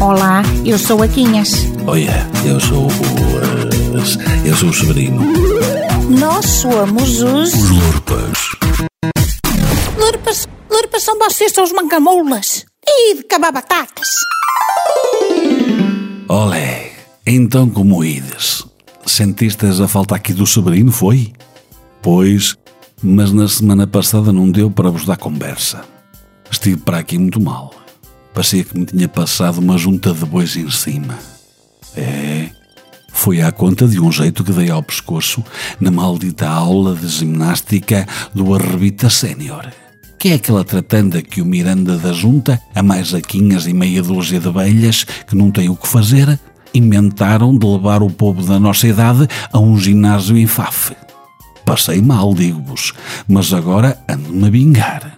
Olá, eu sou a Quinhas. Olha, eu sou o. eh, eu sou o Severino. Nós somos os. Os Lurpas. Lurpas, Lurpas são vocês, são os mancamoulas. E de cabar batatas. Olé, então como ides? Sentistes a falta aqui do Severino, foi? Pois, mas na semana passada não deu para vos dar conversa. Estive para aqui muito mal. Parecia que me tinha passado uma junta de bois em cima. É, foi à conta de um jeito que dei ao pescoço na maldita aula de ginástica do Arrebita Sénior. Que é aquela tratanda que o Miranda da Junta, a mais aquinhas e meia dúzia de velhas que não têm o que fazer, inventaram de levar o povo da nossa idade a um ginásio em Faf. Passei mal, digo-vos, mas agora ando-me a vingar.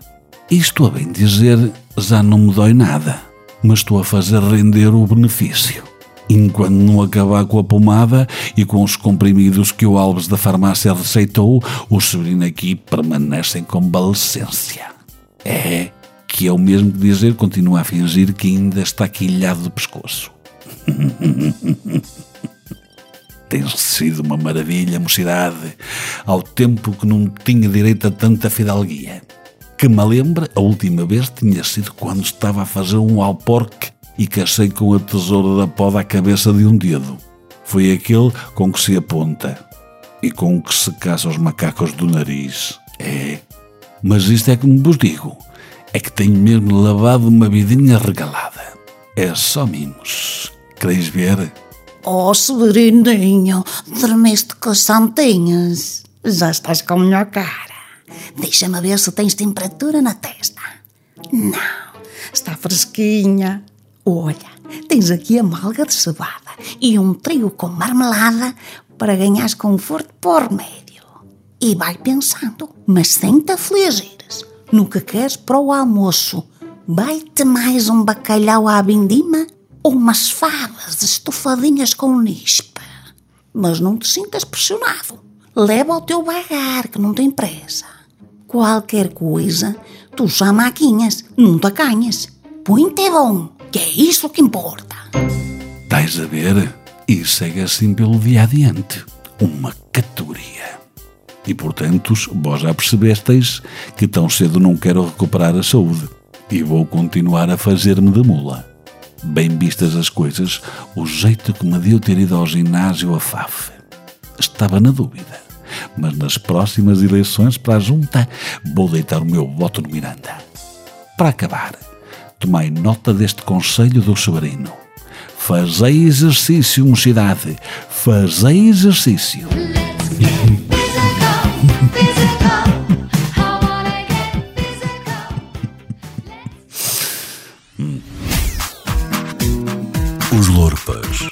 Isto a bem dizer, já não me dói nada, mas estou a fazer render o benefício. Enquanto não acabar com a pomada e com os comprimidos que o Alves da farmácia receitou, o Severino aqui permanece em convalescência. É que é o mesmo que dizer continua a fingir que ainda está quilhado de pescoço. Tem sido uma maravilha, mocidade, ao tempo que não tinha direito a tanta fidalguia. Que me lembra, a última vez tinha sido quando estava a fazer um alporque e cacei com a tesoura da poda à cabeça de um dedo. Foi aquele com que se aponta e com que se caça os macacos do nariz. É, mas isto é como vos digo, é que tenho mesmo lavado uma vidinha regalada. É só mimos. Quereis ver? Oh, Severininho, dormiste com as santinhas. Já estás com a melhor cara. Deixa-me ver se tens temperatura na testa. Não, está fresquinha. Olha, tens aqui a malga de cevada e um trigo com marmelada para ganhares conforto por remédio. E vai pensando, mas sem te afligires. No que queres para o almoço. Vai-te mais um bacalhau à vindima ou umas favas estofadinhas com nispa. Mas não te sintas pressionado. Leva o teu bagar, que não tem pressa. Qualquer coisa, tu já maquinhas, não te acanhas. Põe-te bom, que é isso que importa. Estás a ver? E segue assim pelo dia adiante. Uma categoria. E portanto, vós já percebesteis que tão cedo não quero recuperar a saúde. E vou continuar a fazer-me de mula. Bem vistas as coisas, o jeito que me deu ter ido ao ginásio a FAF. Estava na dúvida. Mas nas próximas eleições para a junta vou deitar o meu voto no Miranda. Para acabar, tomai nota deste conselho do Severino. Fazei exercício, mocidade. Fazei exercício. Os Lorpas.